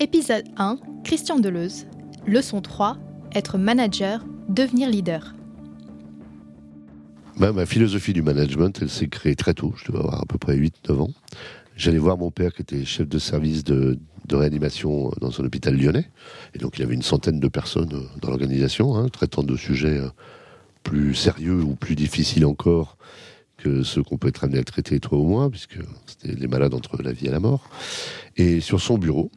Épisode 1, Christian Deleuze. Leçon 3, être manager, devenir leader. Bah, ma philosophie du management, elle s'est créée très tôt, je devais avoir à peu près 8-9 ans. J'allais voir mon père qui était chef de service de, réanimation dans un hôpital lyonnais. Et donc il avait une centaine de personnes euh, dans l'organisation, hein, traitant de sujets euh, plus sérieux ou plus difficiles encore que ceux qu'on peut être amené à traiter toi ou moi, puisque c'était les malades entre la vie et la mort. Et sur son bureau,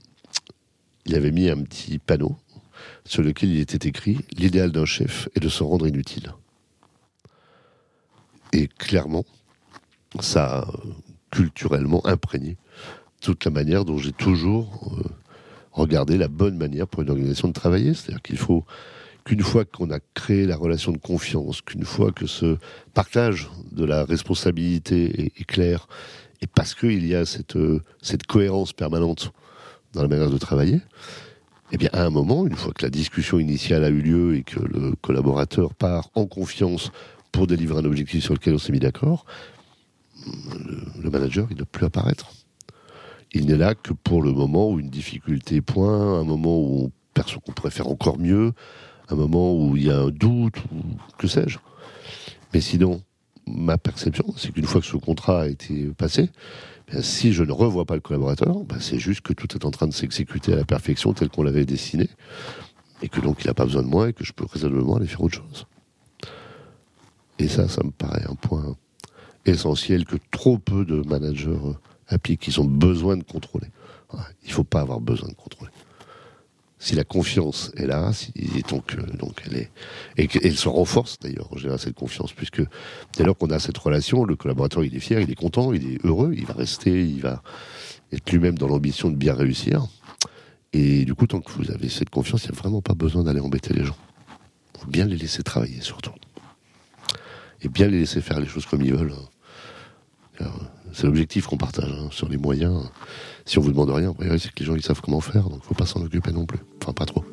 il avait mis un petit panneau sur lequel il était écrit L'idéal d'un chef est de se rendre inutile. Et clairement, ça a culturellement imprégné toute la manière dont j'ai toujours euh, regardé la bonne manière pour une organisation de travailler. C'est-à-dire qu'il faut qu'une fois qu'on a créé la relation de confiance, qu'une fois que ce partage de la responsabilité est, clair, et parce qu'il y a cette, euh, cette cohérence permanente dans la manière de travailler, eh bien, à un moment, une fois que la discussion initiale a eu lieu et que le collaborateur part en confiance pour délivrer un objectif sur lequel on s'est mis d'accord, le, manager, il ne doit plus apparaître. Il n'est là que pour le moment où une difficulté point, un moment où on perçoit qu'on pourrait faire encore mieux, un moment où il y a un doute, ou que sais-je. Mais sinon, ma perception, c'est qu'une fois que ce contrat a été passé, si je ne revois pas le collaborateur, ben, c'est juste que tout est en train de s'exécuter à la perfection tel qu'on l'avait dessiné, et que donc il n'a pas besoin de moi et que je peux raisonnablement aller faire autre chose. Et ça, ça me paraît un point essentiel que trop peu de managers euh, appliquent. Ils ont besoin de contrôler. Il ne faut pas avoir besoin de contrôler si la confiance est là, si, donc, euh, donc elle est, et se renforce d'ailleurs en général cette confiance, puisque dès lors qu'on a cette relation, le collaborateur il est fier, il est content, il est heureux, il va rester, il va être lui-même dans l'ambition de bien réussir. Et du coup, tant que vous avez cette confiance, il n'y a vraiment pas besoin d'aller embêter les gens. Il faut bien les laisser travailler surtout. Et bien les laisser faire les choses comme ils veulent. C'est l'objectif qu'on partage hein, sur les moyens. Si on vous demande rien, c'est que les gens ils savent comment faire, donc faut pas s'en occuper non plus. Enfin, pas trop.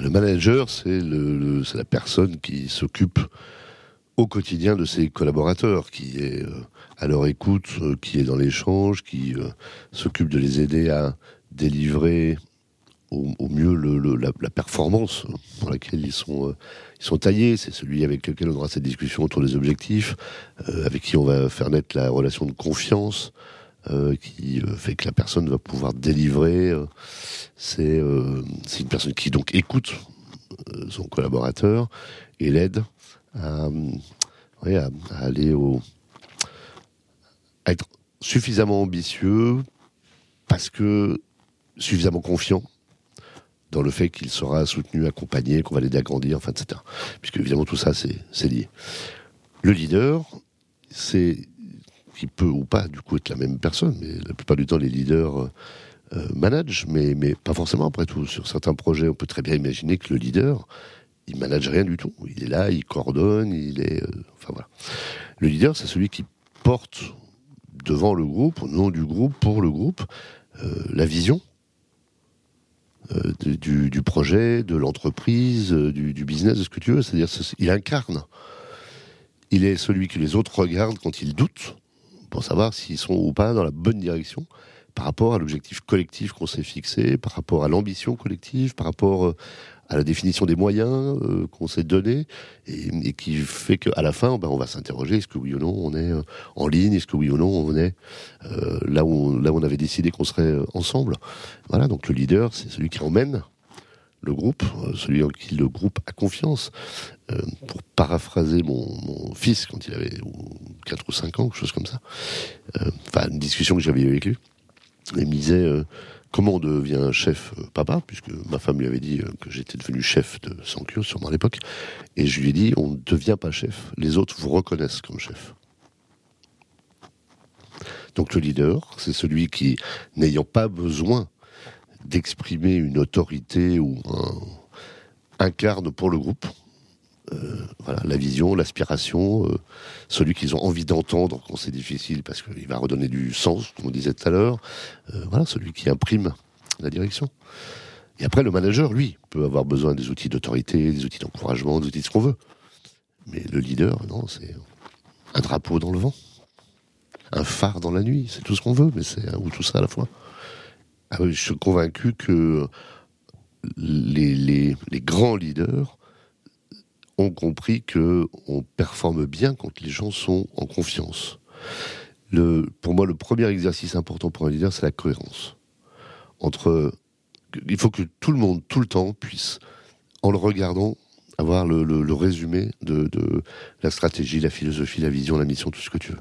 Le manager, c'est la personne qui s'occupe au quotidien de ses collaborateurs, qui est euh, à leur écoute, euh, qui est dans l'échange, qui euh, s'occupe de les aider à délivrer au, mieux la, performance pour laquelle ils sont, euh, ils sont taillés. C'est celui avec lequel on aura cette discussion autour des objectifs, euh, avec qui on va faire naître la relation de confiance. Euh, qui fait que la personne va pouvoir délivrer. c'est une personne qui donc écoute son collaborateur et l'aide à, à, aller au à être suffisamment ambitieux parce que suffisamment confiant dans le fait qu'il sera soutenu, accompagné, qu'on va l'aider à grandir, enfin, etc. Puisque évidemment tout ça, c'est lié. Le leader, c'est qui peut ou pas du coup être la même personne, mais la plupart du temps les leaders euh, managent, mais, mais pas forcément après tout. Sur certains projets, on peut très bien imaginer que le leader, il manage rien du tout. Il est là, il coordonne, il est, euh, enfin voilà. Le leader, c'est celui qui porte devant le groupe, au nom du groupe, pour le groupe, euh, la vision euh, du, projet, de l'entreprise, euh, du, business, de ce que tu veux. C'est-à-dire, il incarne. Il est celui que les autres regardent quand ils doutent pour savoir s'ils sont ou pas dans la bonne direction par rapport à l'objectif collectif qu'on s'est fixé, par rapport à l'ambition collective, par rapport euh, à la définition des moyens euh, qu'on s'est donnés, et, qui fait qu'à la fin, ben, on va s'interroger est-ce que oui ou non on est euh, en ligne, est-ce que oui ou non on est là où là où on avait décidé qu'on serait ensemble. Voilà, donc le leader, c'est celui qui emmène le groupe, celui en qui le groupe a confiance. pour paraphraser mon, fils quand il avait 4 ou 5 ans, quelque chose comme ça, enfin une discussion que j'avais eue avec il me disait euh, comment on devient chef euh, papa, puisque ma femme lui avait dit euh, que j'étais devenu chef de Sankyo, sûrement à l'époque, et je lui ai dit on ne devient pas chef, les autres vous reconnaissent comme chef. Donc le leader, c'est celui qui, n'ayant pas besoin d'exprimer une autorité ou un, incarne pour le groupe, voilà, la vision, l'aspiration, euh, celui qu'ils ont envie d'entendre quand c'est difficile parce qu'il va redonner du sens, comme on disait tout à l'heure. Euh, voilà, celui qui imprime la direction. Et après, le manager, lui, peut avoir besoin des outils d'autorité, des outils d'encouragement, des outils de ce qu'on veut. Mais le leader, non, c'est un drapeau dans le vent, un phare dans la nuit, c'est tout ce qu'on veut, mais c'est ou tout ça à la fois. Ah je suis convaincu que les, les, les grands leaders ont compris que on performe bien quand les gens sont en confiance. Pour moi, le premier exercice important pour un leader, c'est la cohérence. Entre, il faut que tout le monde, tout le temps, puisse, en le regardant, avoir le, résumé de, la stratégie, la philosophie, la vision, la mission, tout ce que tu veux.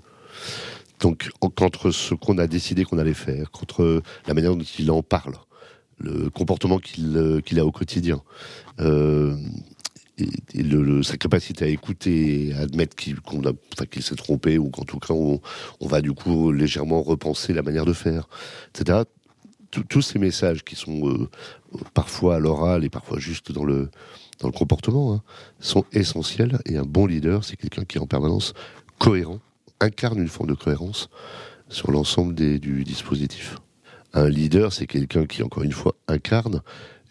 Donc, entre ce qu'on a décidé qu'on allait faire, contre la manière dont il en parle, le comportement qu'il qu'il a au quotidien, euh, et, sa capacité à écouter, à admettre qu'il s'est trompé ou qu'en tout cas on, va du coup légèrement repenser la manière de faire, etc. Tous ces messages qui sont euh, parfois à l'oral et parfois juste dans le, dans le comportement hein, sont essentiels. Et un bon leader, c'est quelqu'un qui est en permanence cohérent, incarne une forme de cohérence sur l'ensemble du dispositif. Un leader, c'est quelqu'un qui, encore une fois, incarne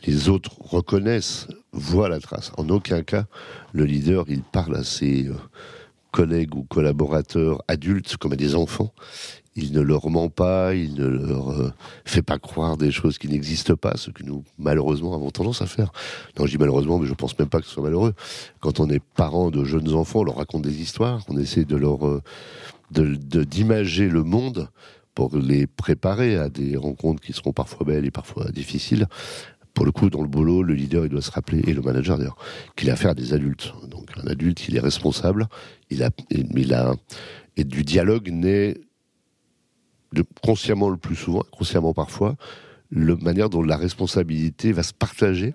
les autres reconnaissent, voient la trace. En aucun cas, le leader, il parle à ses euh, collègues ou collaborateurs adultes comme à des enfants. Il ne leur ment pas, il ne leur euh, fait pas croire des choses qui n'existent pas, ce que nous, malheureusement, avons tendance à faire. Non, je dis malheureusement, mais je pense même pas que ce soit malheureux. Quand on est parent de jeunes enfants, on leur raconte des histoires, on essaie de leur, euh, d'imager le monde pour les préparer à des rencontres qui seront parfois belles et parfois difficiles, pour le coup, dans le boulot, le leader, il doit se rappeler, et le manager d'ailleurs, qu'il a affaire à des adultes. Donc un adulte, il est responsable, il a, il a, et du dialogue naît consciemment le plus souvent, consciemment parfois, la manière dont la responsabilité va se partager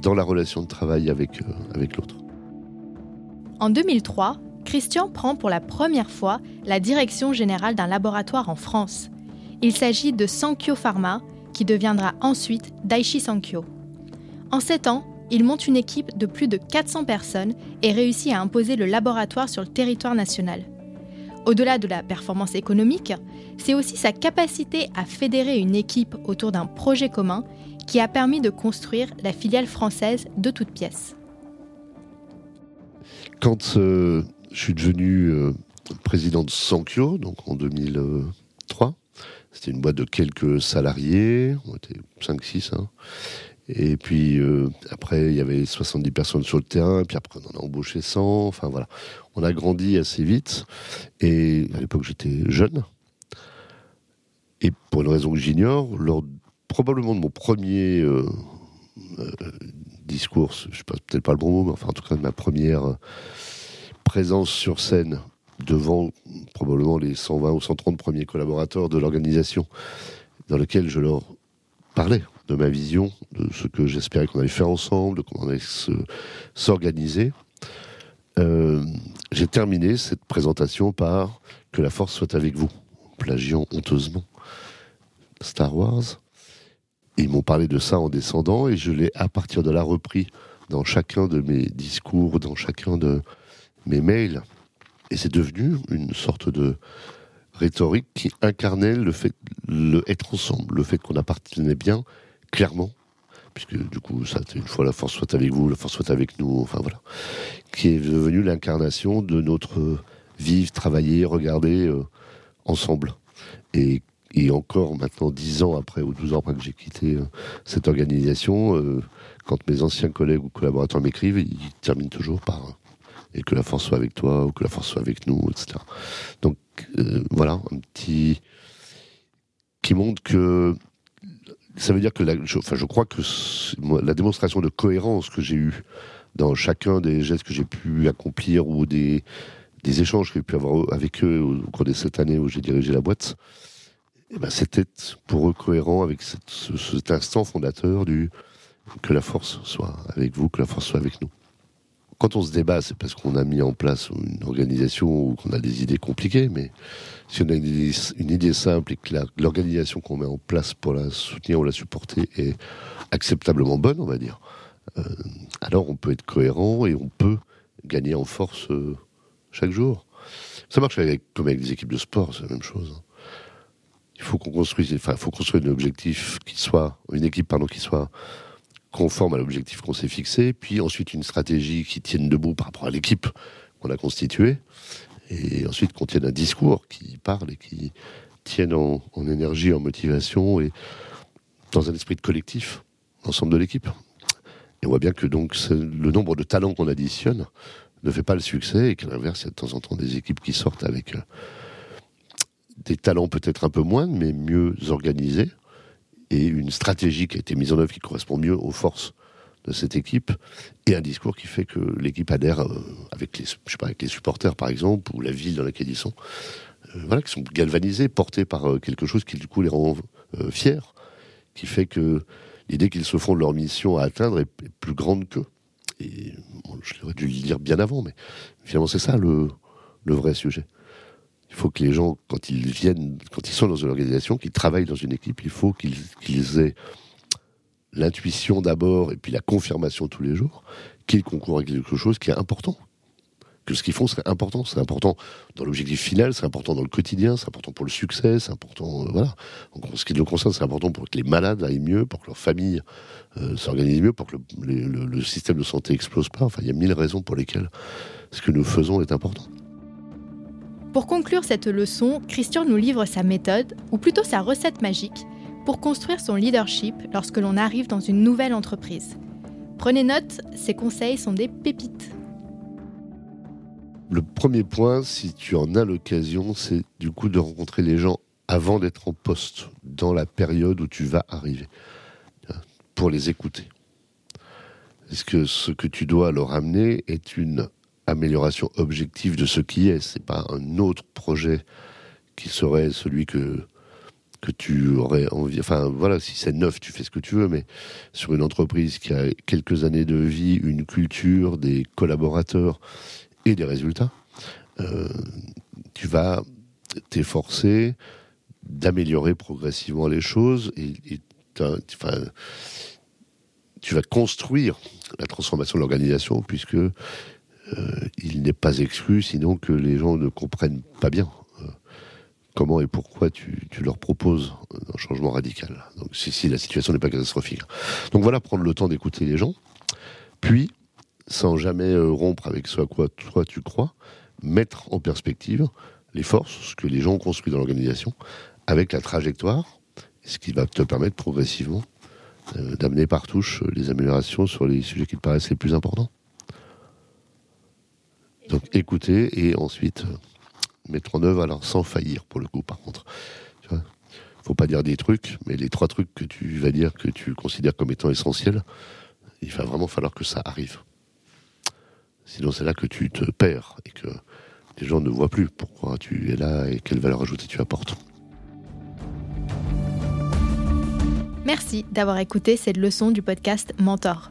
dans la relation de travail avec, euh, avec l'autre. En 2003, Christian prend pour la première fois la direction générale d'un laboratoire en France. Il s'agit de Sankyo Pharma, qui deviendra ensuite Daiichi Sankyo. En 7 ans, il monte une équipe de plus de 400 personnes et réussit à imposer le laboratoire sur le territoire national. Au-delà de la performance économique, c'est aussi sa capacité à fédérer une équipe autour d'un projet commun qui a permis de construire la filiale française de toutes pièces. Quand euh, je suis devenu euh, président de Sankyo, donc en 2003, c'était une boîte de quelques salariés, on était 5-6. Hein. Et puis euh, après, il y avait 70 personnes sur le terrain, puis après on en a embauché 100. Enfin voilà, on a grandi assez vite. Et à l'époque, j'étais jeune. Et pour une raison que j'ignore, lors probablement de mon premier euh, euh, discours, je sais pas, peut-être pas le bon mot, mais enfin en tout cas de ma première présence sur scène devant probablement les 120 ou 130 premiers collaborateurs de l'organisation, dans lequel je leur parlais de ma vision, de ce que j'espérais qu'on allait faire ensemble, de comment on allait s'organiser. Euh, j'ai terminé cette présentation par Que la force soit avec vous, plagiant honteusement Star Wars. Ils m'ont parlé de ça en descendant et je l'ai à partir de là repris dans chacun de mes discours, dans chacun de mes mails. Et c'est devenu une sorte de rhétorique qui incarnait le fait le être ensemble, le fait qu'on appartenait bien, clairement, puisque du coup, ça, une fois la force soit avec vous, la force soit avec nous, enfin voilà, qui est devenu l'incarnation de notre vivre, travailler, regarder euh, ensemble. Et, encore maintenant, dix ans après, ou douze ans après que j'ai quitté euh, cette organisation, euh, quand mes anciens collègues ou collaborateurs m'écrivent, ils terminent toujours par et que la force soit avec toi ou que la force soit avec nous, etc. Donc euh, voilà, un petit qui montre que ça veut dire que enfin, je crois que la démonstration de cohérence que j'ai eue dans chacun des gestes que j'ai pu accomplir ou des, des échanges que j'ai pu avoir avec eux au cours des sept années où j'ai dirigé la boîte, eh ben, c'était pour eux cohérent avec cet instant fondateur du que la force soit avec vous, que la force soit avec nous quand on se débat, c'est parce qu'on a mis en place une organisation ou qu'on a des idées compliquées, mais si on a une idée, simple et que l'organisation qu'on met en place pour la soutenir ou la supporter est acceptablement bonne, on va dire, euh, alors on peut être cohérent et on peut gagner en force euh, chaque jour. Ça marche comme avec des équipes de sport, c'est la même chose. Hein. Il faut qu'on construise, enfin, faut construire un objectif qui soit, une équipe pardon, qui soit conforme à l'objectif qu'on s'est fixé, puis ensuite une stratégie qui tienne debout par rapport à l'équipe qu'on a constituée, et ensuite qu'on tienne un discours qui parle et qui tienne en, énergie, en motivation et dans un esprit de collectif, l'ensemble de l'équipe. Et on voit bien que donc le nombre de talents qu'on additionne ne fait pas le succès et qu'à l'inverse, il y a de temps en temps des équipes qui sortent avec euh, des talents peut-être un peu moins, mais mieux organisés et une stratégie qui a été mise en œuvre qui correspond mieux aux forces de cette équipe et un discours qui fait que l'équipe adhère euh, avec les, je sais pas, avec les supporters par exemple ou la ville dans laquelle ils sont, euh, voilà, qui sont galvanisés, portés par euh, quelque chose qui du coup les rend fiers, qui fait que l'idée qu'ils se font de leur mission à atteindre est, plus grande qu'eux. Et je l'aurais dû le dire bien avant, mais finalement c'est ça le, le vrai sujet. Il faut que les gens, quand ils viennent, quand ils sont dans une organisation, qu'ils travaillent dans une équipe, il faut qu'ils aient l'intuition d'abord et puis la confirmation tous les jours qu'ils concourent à quelque chose qui est important. Que ce qu'ils font serait important. C'est important dans l'objectif final, c'est important dans le quotidien, c'est important pour le succès, c'est important. Euh, voilà. En ce qui le concerne, c'est important pour que les malades aillent mieux, pour que leur famille euh, s'organise mieux, pour que le, le système de santé explose pas. Enfin, il y a mille raisons pour lesquelles ce que nous faisons est important. Pour conclure cette leçon, Christian nous livre sa méthode, ou plutôt sa recette magique, pour construire son leadership lorsque l'on arrive dans une nouvelle entreprise. Prenez note, ces conseils sont des pépites. Le premier point, si tu en as l'occasion, c'est du coup de rencontrer les gens avant d'être en poste, dans la période où tu vas arriver, pour les écouter. Est-ce que ce que tu dois leur amener est une amélioration objective de ce qui est C'est pas un autre projet qui serait celui que que tu aurais envie. Enfin, voilà, si c'est neuf, tu fais ce que tu veux, mais sur une entreprise qui a quelques années de vie, une culture, des collaborateurs et des résultats, euh, tu vas t'efforcer d'améliorer progressivement les choses et, enfin, tu vas construire la transformation de l'organisation puisque il n'est pas exclu sinon que les gens ne comprennent pas bien comment et pourquoi tu, leur proposes un changement radical. Donc si, la situation n'est pas catastrophique. Donc voilà, prendre le temps d'écouter les gens, puis, sans jamais euh, rompre avec ce à quoi toi tu crois, mettre en perspective les forces, ce que les gens ont construit dans l'organisation, avec la trajectoire, ce qui va te permettre progressivement euh, d'amener par touche les améliorations sur les sujets qui te paraissent les plus importants. Donc écouter et ensuite mettre en œuvre, alors sans faillir pour le coup, par contre. Faut pas dire des trucs, mais les trois trucs que tu vas dire que tu considères comme étant essentiels, il va vraiment falloir que ça arrive. Sinon, c'est là que tu te perds et que les gens ne voient plus pourquoi tu es là et quelle valeur ajoutée tu apportes. Merci d'avoir écouté cette leçon du podcast Mentor.